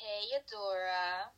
Hey, Adora.